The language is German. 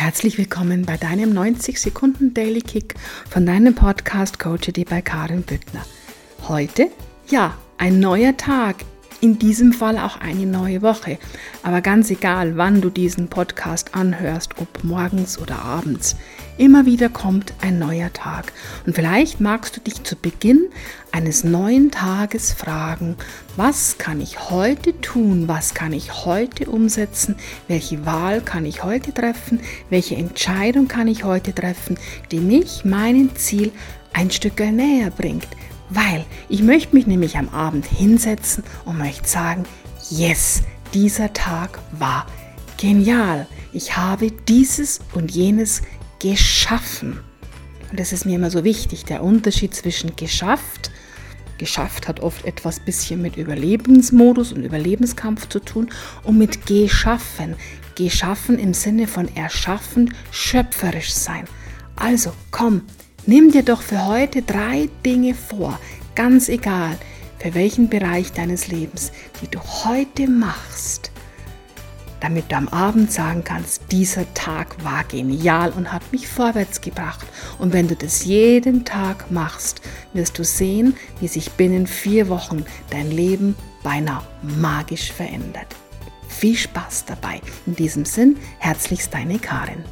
Herzlich willkommen bei deinem 90 Sekunden Daily Kick von deinem Podcast Coach bei Karin Büttner. Heute, ja, ein neuer Tag in diesem Fall auch eine neue Woche. Aber ganz egal, wann du diesen Podcast anhörst, ob morgens oder abends, immer wieder kommt ein neuer Tag. Und vielleicht magst du dich zu Beginn eines neuen Tages fragen, was kann ich heute tun, was kann ich heute umsetzen, welche Wahl kann ich heute treffen, welche Entscheidung kann ich heute treffen, die mich meinem Ziel ein Stück näher bringt. Weil ich möchte mich nämlich am Abend hinsetzen und möchte sagen, yes, dieser Tag war genial. Ich habe dieses und jenes geschaffen. Und das ist mir immer so wichtig, der Unterschied zwischen geschafft, geschafft hat oft etwas bisschen mit Überlebensmodus und Überlebenskampf zu tun und mit geschaffen, geschaffen im Sinne von erschaffen, schöpferisch sein. Also komm, Nimm dir doch für heute drei Dinge vor, ganz egal für welchen Bereich deines Lebens, die du heute machst, damit du am Abend sagen kannst, dieser Tag war genial und hat mich vorwärts gebracht. Und wenn du das jeden Tag machst, wirst du sehen, wie sich binnen vier Wochen dein Leben beinahe magisch verändert. Viel Spaß dabei. In diesem Sinn, herzlichst deine Karin.